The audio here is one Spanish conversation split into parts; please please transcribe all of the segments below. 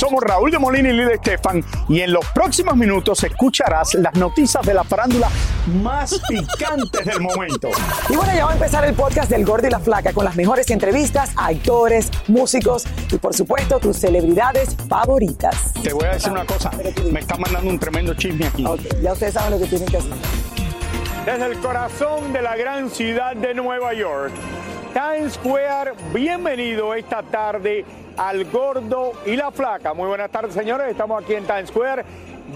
Somos Raúl de Molina y Lidia Estefan y en los próximos minutos escucharás las noticias de la farándula más picantes del momento. Y bueno, ya va a empezar el podcast del Gordo y la Flaca con las mejores entrevistas a actores, músicos y por supuesto tus celebridades favoritas. Te voy a decir una cosa, me está mandando un tremendo chisme aquí. Ok, ya ustedes saben lo que tienen que hacer. Desde el corazón de la gran ciudad de Nueva York, Times Square, bienvenido esta tarde al gordo y la flaca. Muy buenas tardes, señores. Estamos aquí en Times Square,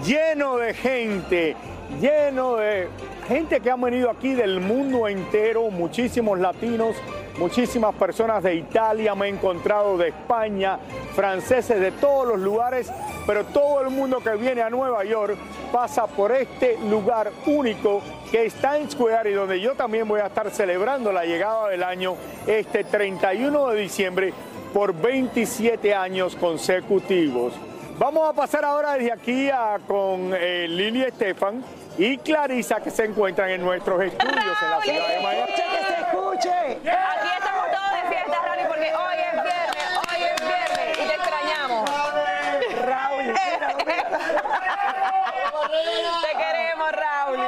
lleno de gente, lleno de gente que ha venido aquí del mundo entero, muchísimos latinos, muchísimas personas de Italia, me he encontrado de España, franceses de todos los lugares, pero todo el mundo que viene a Nueva York pasa por este lugar único que es Times Square y donde yo también voy a estar celebrando la llegada del año este 31 de diciembre por 27 años consecutivos. Vamos a pasar ahora desde aquí a, con eh, Lili Estefan y Clarisa que se encuentran en nuestros estudios en la ciudad de Miami. ¡Que se escuche! Aquí estamos todos de fiesta, Rani, porque hoy es viernes, hoy es viernes y te extrañamos. Raúl, Te queremos, Raúl.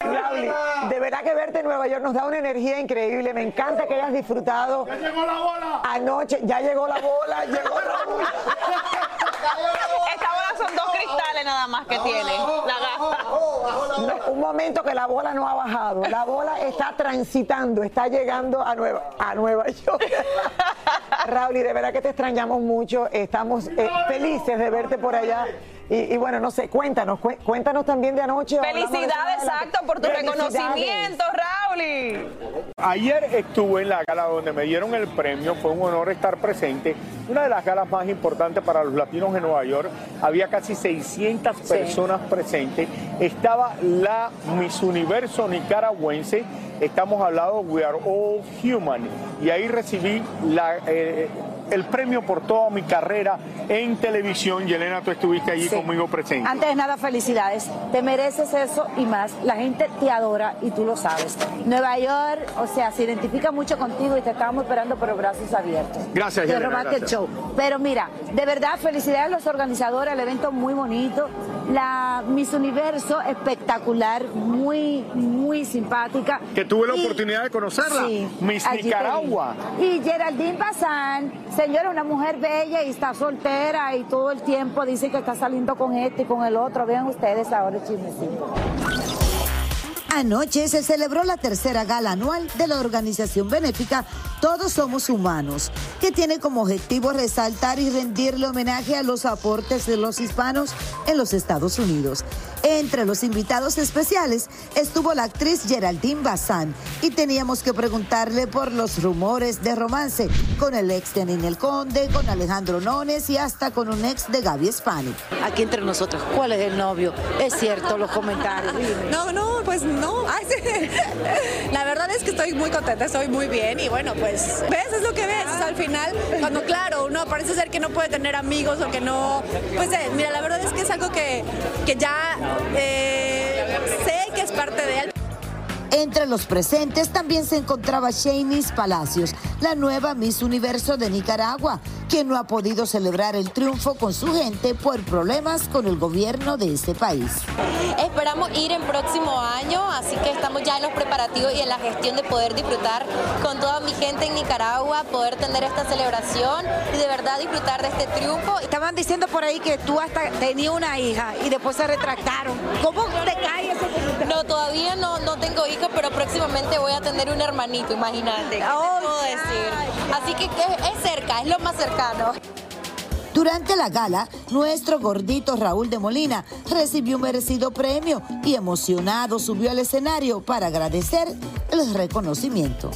Raúl, de verdad que verte en Nueva York nos da una energía increíble. Me encanta que hayas disfrutado. ¡Ya llegó la bola! Anoche, ya llegó la bola, llegó Raúl. Nada más que tiene. La gasta. No, un momento que la bola no ha bajado. La bola está transitando, está llegando a Nueva, a Nueva York. Raúl, y de verdad que te extrañamos mucho. Estamos eh, felices de verte por allá. Y, y bueno, no sé, cuéntanos, cué- cuéntanos también de anoche. Felicidades, la- exacto, por tu reconocimiento, Raúl. Ayer estuve en la gala donde me dieron el premio, fue un honor estar presente. Una de las galas más importantes para los latinos en Nueva York. Había casi 600 personas presentes. Estaba la Miss Universo nicaragüense. Estamos hablando We Are All Human. Y ahí recibí la, eh, el premio por toda mi carrera en televisión. Y Elena, tú estuviste allí Sí. conmigo presente. Antes de nada, felicidades. Te mereces eso y más. La gente te adora y tú lo sabes. Nueva York, o sea, se identifica mucho contigo y te estamos esperando por los brazos abiertos. Gracias, Yelena, robaste el gracias. show. Pero mira, de verdad, felicidades a los organizadores, el evento muy bonito. La Miss Universo, espectacular, muy, muy simpática. Que tuve la Y- oportunidad de conocerla. Sí, Miss. Nicaragua. Y Geraldine Bazán, señora, una mujer bella y está soltera y todo el tiempo dice que está saliendo con este y con el otro. Vean ustedes ahora el chismecito. Anoche se celebró la tercera gala anual de la organización benéfica Todos Somos Humanos, que tiene como objetivo resaltar y rendirle homenaje a los aportes de los hispanos en los Estados Unidos. Entre los invitados especiales estuvo la actriz Geraldine Bazán y teníamos que preguntarle por los rumores de romance con el ex de Ninel Conde, con Alejandro Nones y hasta con un ex de Gaby Spani. aquí entre nosotros. ¿Cuál es el novio? Es cierto, los comentarios. No, no, pues no. Ay, sí. La verdad es que estoy muy contenta, estoy muy bien y bueno, pues ves, es lo que ves. O sea, al final, cuando claro, uno parece ser que no puede tener amigos o que no, pues eh, mira, la verdad es que es algo que, que ya eh, sé que es parte de él. Entre los presentes también se encontraba Shanice Palacios, la nueva Miss Universo de Nicaragua, quien no ha podido celebrar el triunfo con su gente por problemas con el gobierno de ese país. Esperamos ir en próximo año, así que estamos ya en los preparativos y en la gestión de poder disfrutar con toda mi gente en Nicaragua, poder tener esta celebración y de verdad disfrutar de este triunfo. Estaban diciendo por ahí que tú hasta tenías una hija y después se retractaron. ¿Cómo te cae ese? No, todavía no, no tengo pero próximamente voy a tener un hermanito, imagínate. ¿Qué te Oh, puedo ya, decir? Así que es, es cerca, es lo más cercano. Durante la gala, nuestro gordito Raúl de Molina recibió un merecido premio y emocionado subió al escenario para agradecer el reconocimiento.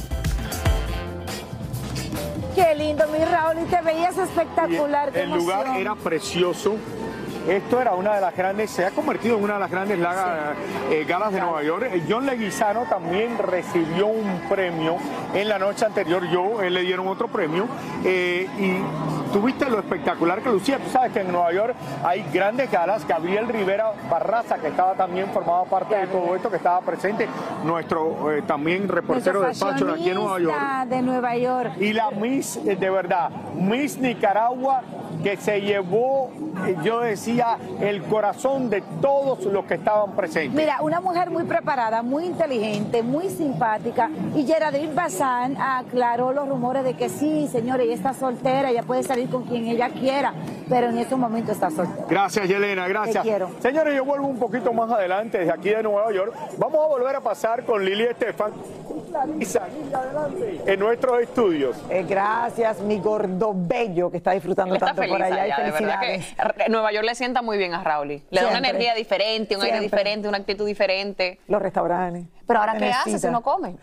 Qué lindo, mi Raúl, y te veías espectacular. el lugar era precioso. Esto era una de las grandes, se ha convertido en una de las grandes laga- eh, galas de Nueva York. Eh, John Leguizano también recibió un premio en la noche anterior. Yo, él le dieron otro premio. eh, y tuviste lo espectacular que lucía. Tú sabes que en Nueva York hay grandes galas. Gabriel Rivera Barraza, que estaba también formado parte de todo esto, que estaba presente, nuestro eh, también reportero de Fashion aquí en Nueva York. de Nueva York. Y la Miss, eh, de verdad, Miss Nicaragua, que se llevó, eh, yo decía, el corazón de todos los que estaban presentes. Mira, una mujer muy preparada, muy inteligente, muy simpática. Y Geraldine Bazán aclaró los rumores de que sí, señores, ella está soltera, ella puede salir con quien ella quiera, pero en este momento está soltera. Gracias, Yelena, gracias. Te quiero. Señores, yo vuelvo un poquito más adelante, desde aquí de Nueva York. Vamos a volver a pasar con Lili Estefan. Clarisa, Lili, adelante. En nuestros estudios. Eh, gracias, mi gordo bello que está disfrutando Está tanto feliz por allá. y allá, de verdad felicidades. que Nueva York le sienta muy bien a Raúl. Le da una energía diferente, un aire diferente, una actitud diferente. Los restaurantes. Pero ahora, ¿qué hace Necesita. si no come?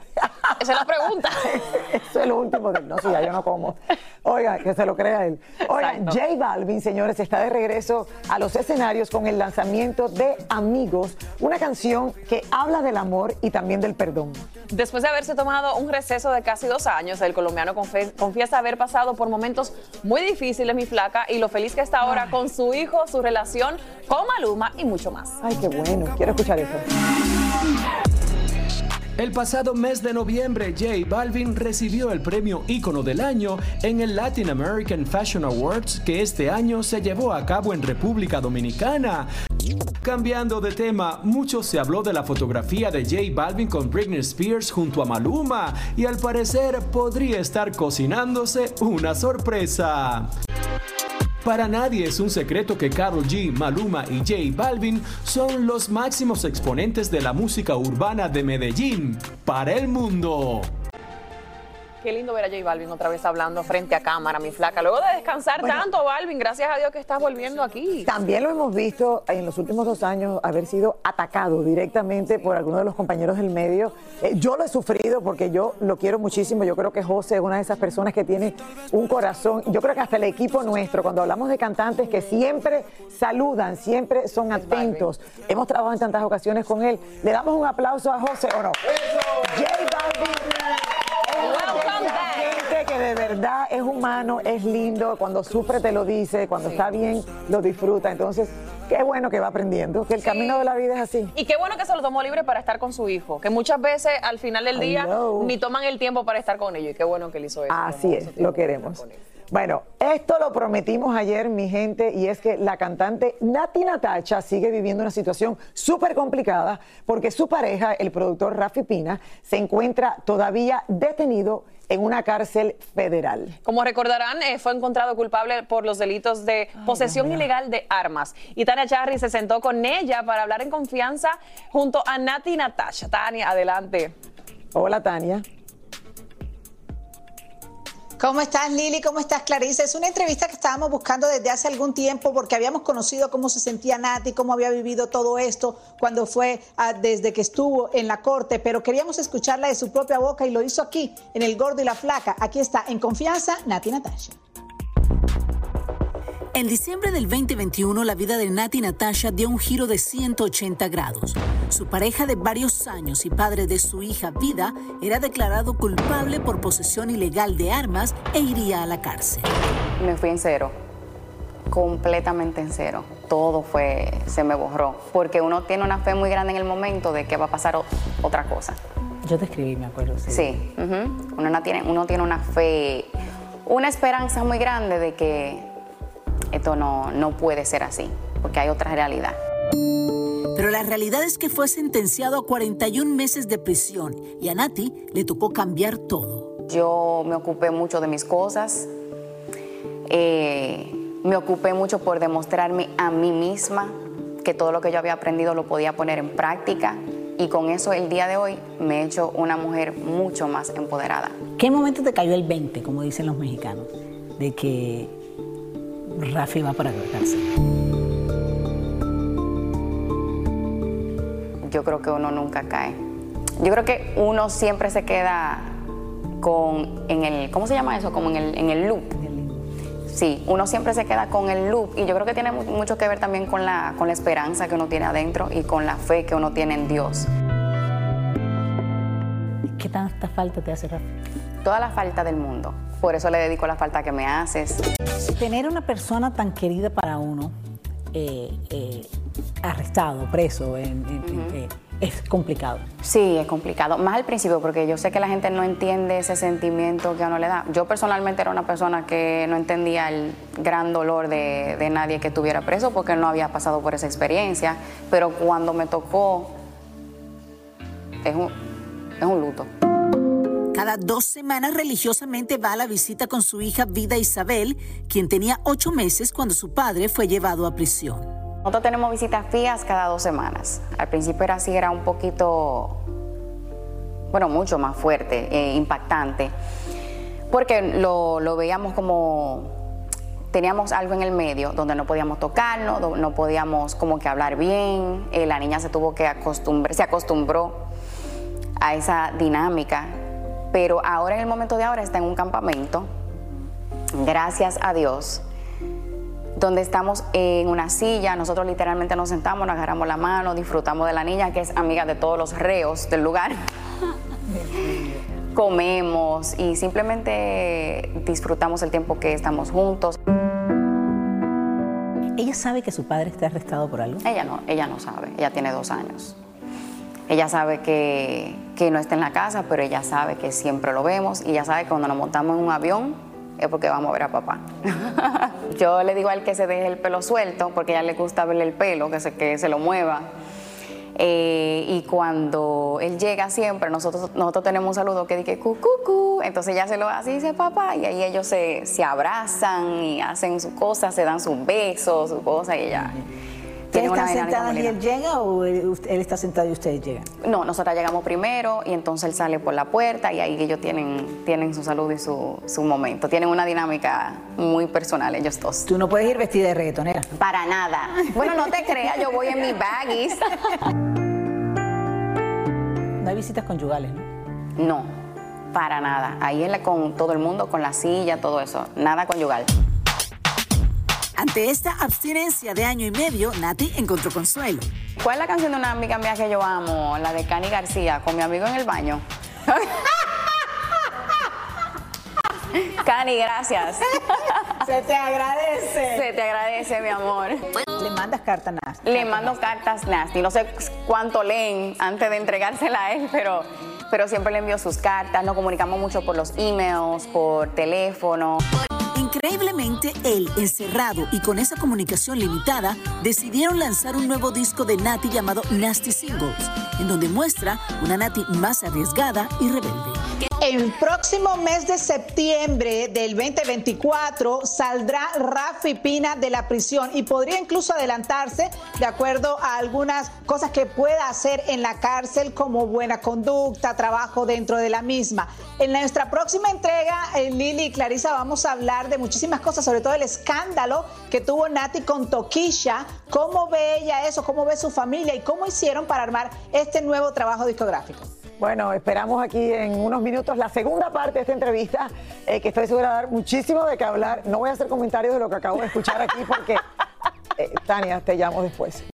Esa es la pregunta. Eso es lo último de no, si ya yo no como. Oiga, que se lo crea él. Oiga, Exacto. J Balvin, señores, está de regreso a los escenarios con el lanzamiento de Amigos, una canción que habla del amor y también del perdón. Después de haberse tomado un receso de casi dos años, el colombiano confiesa haber pasado por momentos muy difíciles, mi flaca, y lo feliz que está ahora con su hijo, su relación con Maluma y mucho más. Ay, qué bueno. Quiero escuchar eso. El pasado mes de noviembre, J Balvin recibió el premio Ícono del Año en el Latin American Fashion Awards que este año se llevó a cabo en República Dominicana. Cambiando de tema, mucho se habló de la fotografía de J Balvin con Britney Spears junto a Maluma y al parecer podría estar cocinándose una sorpresa. Para nadie es un secreto que Karol G, Maluma y J Balvin son los máximos exponentes de la música urbana de Medellín para el mundo. Qué lindo ver a J Balvin otra vez hablando frente a cámara, mi flaca. Luego de descansar Bueno. tanto, Balvin, gracias a Dios que estás volviendo aquí. También lo hemos visto en los últimos dos años haber sido atacado directamente por algunos de los compañeros del medio. Eh, yo lo he sufrido porque yo lo quiero muchísimo. Yo creo que José es una de esas personas que tiene un corazón. Yo creo que hasta el equipo nuestro, cuando hablamos de cantantes que siempre saludan, siempre son atentos. Hemos trabajado en tantas ocasiones con él. Le damos un aplauso a José o no. J Balvin. Que de verdad es humano, es lindo, cuando sufre te lo dice, cuando está bien lo disfruta. Entonces, qué bueno que va aprendiendo, que el camino de la vida es así. Y qué bueno que se lo tomó libre para estar con su hijo, que muchas veces al final del día Hello. ni toman el tiempo para estar con ellos. Y qué bueno que él hizo eso. Así es, lo queremos. Bueno, esto lo prometimos ayer, mi gente, y es que la cantante Nati Natacha sigue viviendo una situación súper complicada porque su pareja, el productor Rafi Pina, se encuentra todavía detenido en una cárcel federal. Como recordarán, eh, fue encontrado culpable por los delitos de posesión ilegal de armas. Y Tania Charry se sentó con ella para hablar en confianza junto a Nati Natasha. Tania, adelante. Hola, Tania. ¿Cómo estás, Lili? ¿Cómo estás, Clarice? Es una entrevista que estábamos buscando desde hace algún tiempo porque habíamos conocido cómo se sentía Nati, cómo había vivido todo esto cuando fue ah, desde que estuvo en la corte, pero queríamos escucharla de su propia boca y lo hizo aquí, en El Gordo y la Flaca. Aquí está, en confianza, Nati Natasha. En diciembre del 2021, la vida de Nati Natasha dio un giro de 180 grados. Su pareja de varios años y padre de su hija Vida era declarado culpable por posesión ilegal de armas e iría a la cárcel. Me fui en cero, completamente en cero. Todo fue, se me borró, porque uno tiene una fe muy grande en el momento de que va a pasar o- otra cosa. Yo te escribí, me acuerdo. Sí. Sí, uno, no tiene, uno tiene una fe, una esperanza muy grande de que esto no, no puede ser así, porque hay otra realidad. Pero la realidad es que fue sentenciado a 41 meses de prisión y a Nati le tocó cambiar todo. Yo me ocupé mucho de mis cosas, eh, me ocupé mucho por demostrarme a mí misma que todo lo que yo había aprendido lo podía poner en práctica y con eso el día de hoy me he hecho una mujer mucho más empoderada. ¿Qué momento te cayó el 20, como dicen los mexicanos, de que Rafi va para la cárcel? Yo creo que uno nunca cae. Yo creo que uno siempre se queda con, en el, ¿cómo se llama eso? Como en el, en el loop. Sí, uno siempre se queda con el loop y yo creo que tiene mu- mucho que ver también con la, con la esperanza que uno tiene adentro y con la fe que uno tiene en Dios. ¿Qué tanta falta te hace Rafi? Toda la falta del mundo, por eso le dedico la falta que me haces. Tener una persona tan querida para uno, eh, eh, arrestado, preso, en- en- en- eh, es complicado. Sí, es complicado. Más al principio, porque yo sé que la gente no entiende ese sentimiento que a uno le da. Yo personalmente era una persona que no entendía el gran dolor de, de nadie que estuviera preso porque no había pasado por esa experiencia. Pero cuando me tocó, es un, es un luto. Cada dos semanas religiosamente va a la visita con su hija Vida Isabel, quien tenía ocho meses cuando su padre fue llevado a prisión. Nosotros tenemos visitas fías cada dos semanas. Al principio era así, era un poquito, bueno, mucho más fuerte, eh, impactante, porque lo, lo veíamos como, teníamos algo en el medio donde no podíamos tocarnos, no podíamos como que hablar bien, eh, la niña se tuvo que acostumbrar, se acostumbró a esa dinámica, pero ahora en el momento de ahora está en un campamento, gracias a Dios, donde estamos en una silla, nosotros literalmente nos sentamos, nos agarramos la mano, disfrutamos de la niña que es amiga de todos los reos del lugar. Comemos y simplemente disfrutamos el tiempo que estamos juntos. ¿Ella sabe que su padre está arrestado por algo? Ella no, ella no sabe, ella tiene dos años. Ella sabe que, que no está en la casa, pero ella sabe que siempre lo vemos y ella sabe que cuando nos montamos en un avión es porque vamos a ver a papá. Yo le digo a él que se deje el pelo suelto porque a ella le gusta verle el pelo, que se, que se lo mueva. Eh, y cuando él llega siempre, nosotros, nosotros tenemos un saludo que dice cu, cu, cu. entonces ella se lo hace y dice papá, y ahí ellos se, se abrazan y hacen sus cosas, se dan sus besos, sus cosas, y ella tiene ¿Ustedes una están sentadas y él llega o él está sentado y ustedes llegan? No, nosotras llegamos primero y entonces él sale por la puerta y ahí ellos tienen, tienen su salud y su, su momento. Tienen una dinámica muy personal ellos dos. Tú no puedes ir vestida de reggaetonera. Para nada. Bueno, no te creas, yo voy en mis baggies. No hay visitas conyugales, ¿no? No, para nada. Ahí es con todo el mundo, con la silla, todo eso. Nada conyugal. Ante esta abstinencia de año y medio, Nati encontró consuelo. ¿Cuál es la canción de una amiga mía que yo amo? La de Cani García, con mi amigo en el baño. Cani, gracias. Se te agradece. Se te agradece, mi amor. Le mandas carta nada. Le mando cartas nasty. No sé cuánto leen antes de entregársela a él, pero, pero siempre le envío sus cartas. Nos comunicamos mucho por los emails, por teléfono. Increíblemente, él, encerrado y con esa comunicación limitada, decidieron lanzar un nuevo disco de Nati llamado Nasty Singles, en donde muestra una Nati más arriesgada y rebelde. El próximo mes de septiembre del 2024 saldrá Rafi Pina de la prisión y podría incluso adelantarse de acuerdo a algunas cosas que pueda hacer en la cárcel como buena conducta, trabajo dentro de la misma. En nuestra próxima entrega, eh, Lili y Clarisa, vamos a hablar de muchísimas cosas, sobre todo el escándalo que tuvo Nati con Toquisha, cómo ve ella eso, cómo ve su familia y cómo hicieron para armar este nuevo trabajo discográfico. Bueno, esperamos aquí en unos minutos la segunda parte de esta entrevista, eh, que estoy segura de dar muchísimo de qué hablar. No voy a hacer comentarios de lo que acabo de escuchar aquí porque, eh, Tania, te llamo después.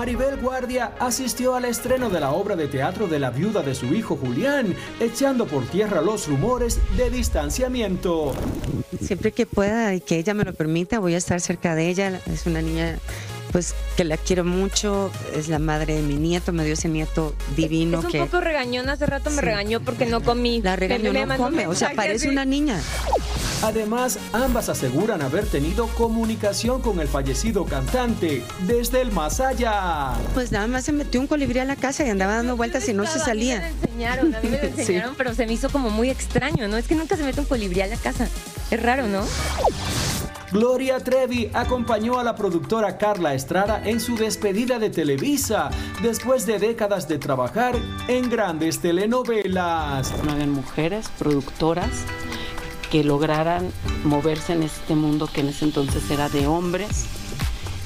Maribel Guardia asistió al estreno de la obra de teatro de la viuda de su hijo Julián, echando por tierra los rumores de distanciamiento. Siempre que pueda y que ella me lo permita, voy a estar cerca de ella. Es una niña pues que la quiero mucho, es la madre de mi nieto, me dio ese nieto divino Es un que poco regañón, hace rato me regañó porque no comí. la regañó, Me no come, o sea, parece una niña. Además, ambas aseguran haber tenido comunicación con el fallecido cantante desde el más allá. Pues nada más se metió un colibrí a la casa y andaba dando vueltas y no se A mí me lo salía. enseñaron, a mí me lo Sí. enseñaron, pero se me hizo como muy extraño, ¿no? Es que nunca se mete un colibrí a la casa. Es raro, ¿no? Gloria Trevi acompañó a la productora Carla Estrada en su despedida de Televisa después de décadas de trabajar en grandes telenovelas. no habían mujeres productoras que lograran moverse en este mundo que en ese entonces era de hombres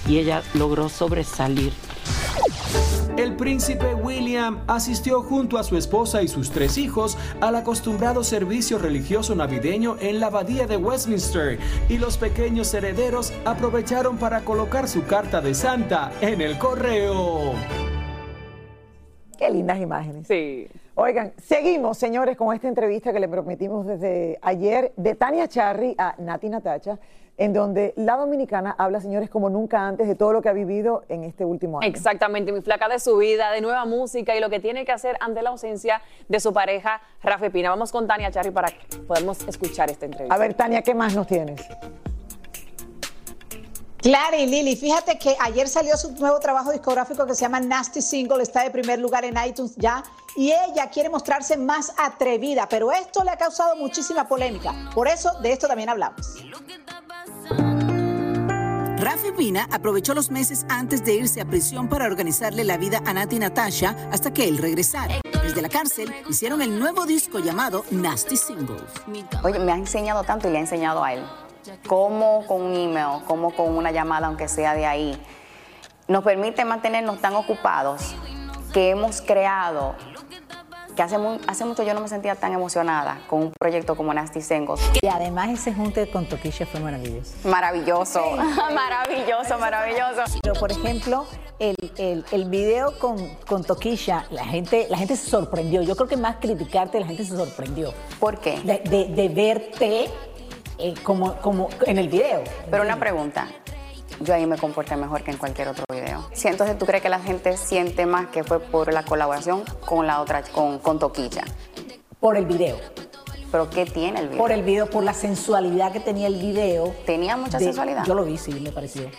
y ella logró sobresalir. El príncipe William asistió junto a su esposa y sus tres hijos al acostumbrado servicio religioso navideño en la abadía de Westminster y los pequeños herederos aprovecharon para colocar su carta de Santa en el correo. Qué lindas imágenes. Sí. Oigan, seguimos, señores, con esta entrevista que le prometimos desde ayer de Tania Charry a Nati Natacha, en donde la dominicana habla, señores, como nunca antes de todo lo que ha vivido en este último año. Exactamente, mi flaca de su vida, de nueva música y lo que tiene que hacer ante la ausencia de su pareja, Rafa Pina. Vamos con Tania Charry para que podamos escuchar esta entrevista. A ver, Tania, ¿qué más nos tienes? Clara y Lili, fíjate que ayer salió su nuevo trabajo discográfico que se llama Nasty Single, está de primer lugar en iTunes ya, y ella quiere mostrarse más atrevida, pero esto le ha causado muchísima polémica. Por eso, de esto también hablamos. Rafi Pina aprovechó los meses antes de irse a prisión para organizarle la vida a Nati Natasha hasta que él regresara. Desde la cárcel hicieron el nuevo disco llamado Nasty Singles. Oye, me ha enseñado tanto y le ha enseñado a él. Cómo con un email, cómo con una llamada, aunque sea de ahí, nos permite mantenernos tan ocupados que hemos creado, que hace, mu- hace mucho yo no me sentía tan emocionada con un proyecto como Nasty Sengos. Y además ese junte con Toquilla fue maravilloso. Maravilloso, maravilloso, maravilloso. Pero por ejemplo, el, el- el video con, con Toquilla, la gente, la gente se sorprendió. Yo creo que más criticarte, la gente se sorprendió. ¿Por qué? De, de- de verte eh, como, como en el video. Pero una pregunta. Yo ahí me comporté mejor que en cualquier otro video. Si entonces tú crees que la gente siente más que fue por la colaboración con la otra, con, con Toquilla. Por el video. ¿Pero qué tiene el video? Por el video, por la sensualidad que tenía el video. ¿Tenía mucha de- sensualidad? Yo lo vi, sí, me pareció.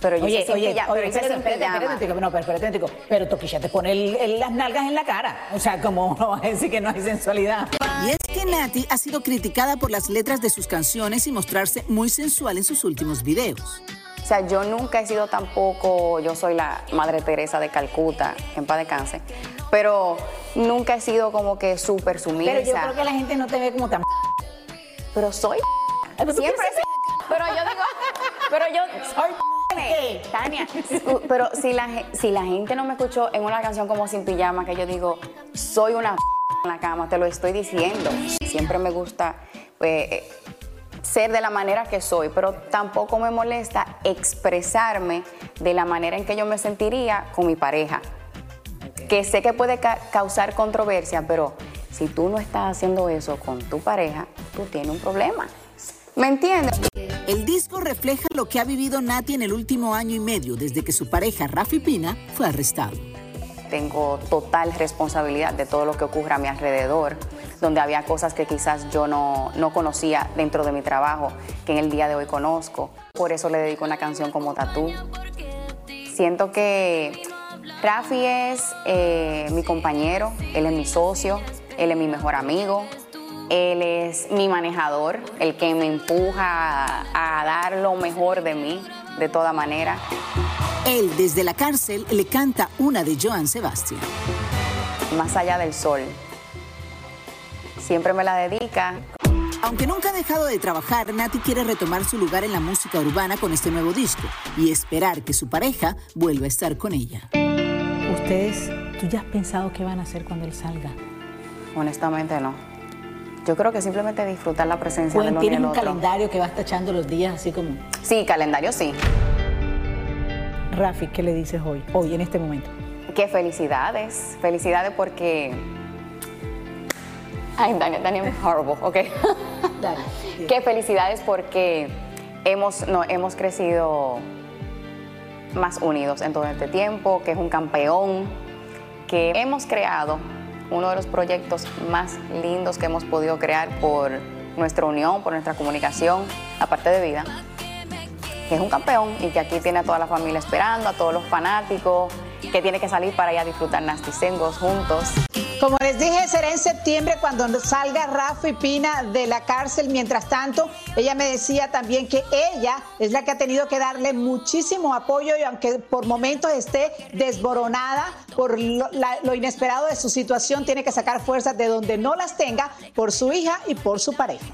Pero yo oye, oye, pijama, oye, pero espérate, no, pero espérate, pero Toquilla te pone el- el- las nalgas en la cara. O sea, como no vas a decir que no hay sensualidad. Y es que Nati ha sido criticada por las letras de sus canciones y mostrarse muy sensual en sus últimos videos. O sea, yo nunca he sido tampoco, yo soy la Madre Teresa de Calcuta, en paz de cáncer, pero nunca he sido como que súper sumisa. Pero yo creo que la gente no te ve como tan. Pero soy. Siempre sí. Pero yo digo, pero yo soy. Tania, uh, pero si la, si la gente no me escuchó en una canción como Sin Pijama, que yo digo, soy una en la cama, te lo estoy diciendo. Siempre me gusta eh, eh, ser de la manera que soy, pero tampoco me molesta expresarme de la manera en que yo me sentiría con mi pareja. Que sé que puede ca- causar controversia, pero si tú no estás haciendo eso con tu pareja, tú tienes un problema. ¿Me entiendes? El disco refleja lo que ha vivido Nati en el último año y medio desde que su pareja Rafi Pina fue arrestado. Tengo total responsabilidad de todo lo que ocurre a mi alrededor, donde había cosas que quizás yo no, no conocía dentro de mi trabajo, que en el día de hoy conozco. Por eso le dedico una canción como Tatú. Siento que Rafi es eh, mi compañero, él es mi socio, él es mi mejor amigo, él es mi manejador, el que me empuja a, a dar lo mejor de mí, de toda manera. Él desde la cárcel le canta una de Joan Sebastián. Más allá del sol. Siempre me la dedica. Aunque nunca ha dejado de trabajar, Nati quiere retomar su lugar en la música urbana con este nuevo disco y esperar que su pareja vuelva a estar con ella. Ustedes, ¿tú ya has pensado qué van a hacer cuando él salga? Honestamente no. Yo creo que simplemente disfrutar la presencia del uno y tienes un otro. calendario que vas tachando los días así como. Sí, calendario sí. Rafi, ¿qué le dices hoy? Hoy, en este momento. Qué felicidades. Felicidades porque. Ay, Daniel, Daniel, horrible, ok. Qué felicidades porque hemos, no, hemos crecido más unidos en todo este tiempo, que es un campeón, que hemos creado uno de los proyectos más lindos que hemos podido crear por nuestra unión, por nuestra comunicación, aparte de vida, que es un campeón y que aquí tiene a toda la familia esperando, a todos los fanáticos, que tiene que salir para ir a disfrutar Nasty juntos. Como les dije, será en septiembre cuando salga Rafa y Pina de la cárcel. Mientras tanto, ella me decía también que ella es la que ha tenido que darle muchísimo apoyo y aunque por momentos esté desboronada por lo, la- lo inesperado de su situación, tiene que sacar fuerzas de donde no las tenga por su hija y por su pareja.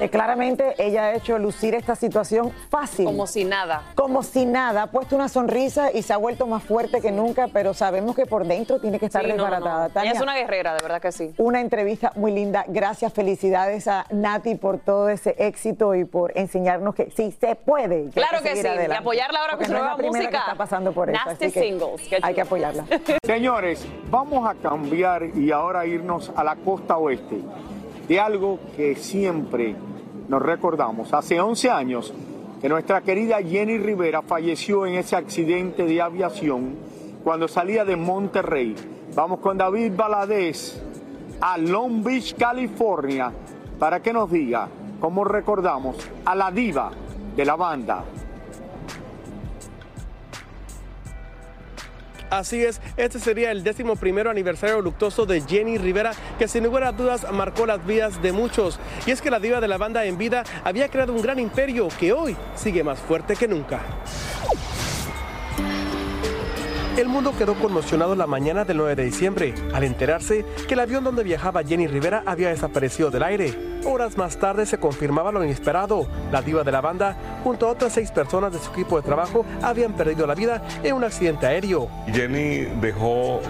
Eh, claramente ella ha hecho lucir esta situación fácil. Como si nada. Como si nada. Ha puesto una sonrisa y se ha vuelto más fuerte que nunca, pero sabemos que por dentro tiene que estar Sí, no, no, no. Una guerrera, de verdad que sí. una entrevista muy linda. Gracias, felicidades a Nati por todo ese éxito y por enseñarnos que sí se puede. Claro que sí, y apoyarla ahora con Porque su no es nueva la primera música. que está pasando por eso. Nasty que Singles, Hay que apoyarla. Señores, vamos a cambiar y ahora irnos a la costa oeste de algo que siempre nos recordamos. Hace 11 años que nuestra querida Jenny Rivera falleció en ese accidente de aviación cuando salía de Monterrey. Vamos con David Valadez a Long Beach, California, para que nos diga cómo recordamos a la diva de la banda. Así es, este sería el décimo primero aniversario luctuoso de Jenny Rivera, que sin lugar a dudas marcó las vidas de muchos. Y es que la diva de la banda en vida había creado un gran imperio que hoy sigue más fuerte que nunca. El mundo quedó conmocionado la mañana del 9 de diciembre al enterarse que el avión donde viajaba Jenny Rivera había desaparecido del aire. Horas más tarde se confirmaba lo inesperado. La diva de la banda, junto a otras seis personas de su equipo de trabajo, habían perdido la vida en un accidente aéreo. Jenny dejó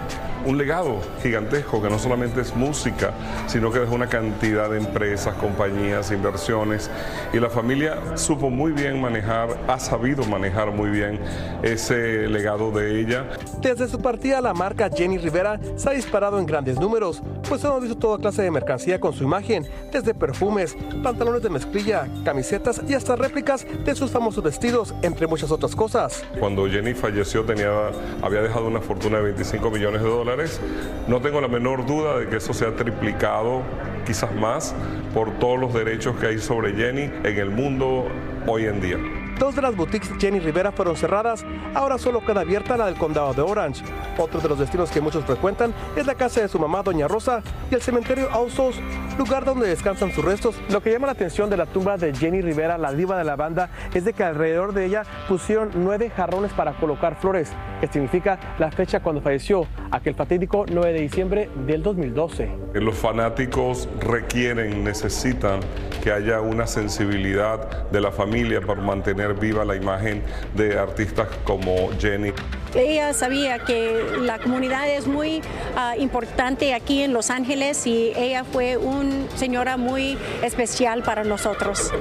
un legado gigantesco que no solamente es música, sino que dejó una cantidad de empresas, compañías, inversiones y la familia supo muy bien manejar, ha sabido manejar muy bien ese legado de ella. Desde su partida, la marca Jenny Rivera se ha disparado en grandes números, pues hemos visto toda clase de mercancía con su imagen, desde perfumes, pantalones de mezclilla, camisetas y hasta réplicas de sus famosos vestidos, entre muchas otras cosas. Cuando Jenny falleció tenía, había dejado una fortuna de 25 millones de dólares. No tengo la menor duda de que eso se ha triplicado, quizás más, por todos los derechos que hay sobre Jenny en el mundo hoy en día. Dos de las boutiques Jenny Rivera fueron cerradas, ahora solo queda abierta la del condado de Orange. Otro de los destinos que muchos frecuentan es la casa de su mamá, Doña Rosa, y el cementerio Ausos, lugar donde descansan sus restos. Lo que llama la atención de la tumba de Jenny Rivera, la diva de la banda, es de que alrededor de ella pusieron nueve jarrones para colocar flores, que significa la fecha cuando falleció, aquel fatídico 9 de diciembre del 2012. Los fanáticos requieren, necesitan que haya una sensibilidad de la familia para mantener viva la imagen de artistas como Jenny. Ella sabía que la comunidad es muy ah, importante aquí en Los Ángeles y ella fue una señora muy especial para nosotros.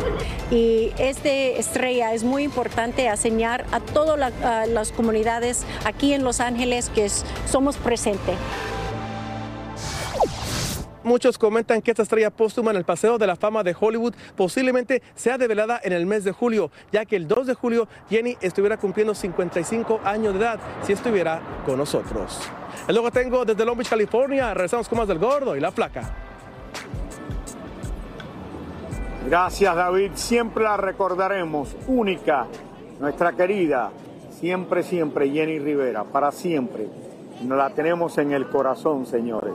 Y esta estrella es muy importante enseñar a todas la- ah, las comunidades aquí en Los Ángeles que somos presentes. Muchos comentan que esta estrella póstuma en el Paseo de la Fama de Hollywood posiblemente sea develada en el mes de julio, ya que el 2 de julio Jenny estuviera cumpliendo 55 años de edad si estuviera con nosotros. Es lo que tengo desde Long Beach, California. Regresamos con más del gordo y la flaca. Gracias David, siempre la recordaremos, única, nuestra querida, siempre, siempre Jenny Rivera, para siempre. Nos la tenemos en el corazón, señores.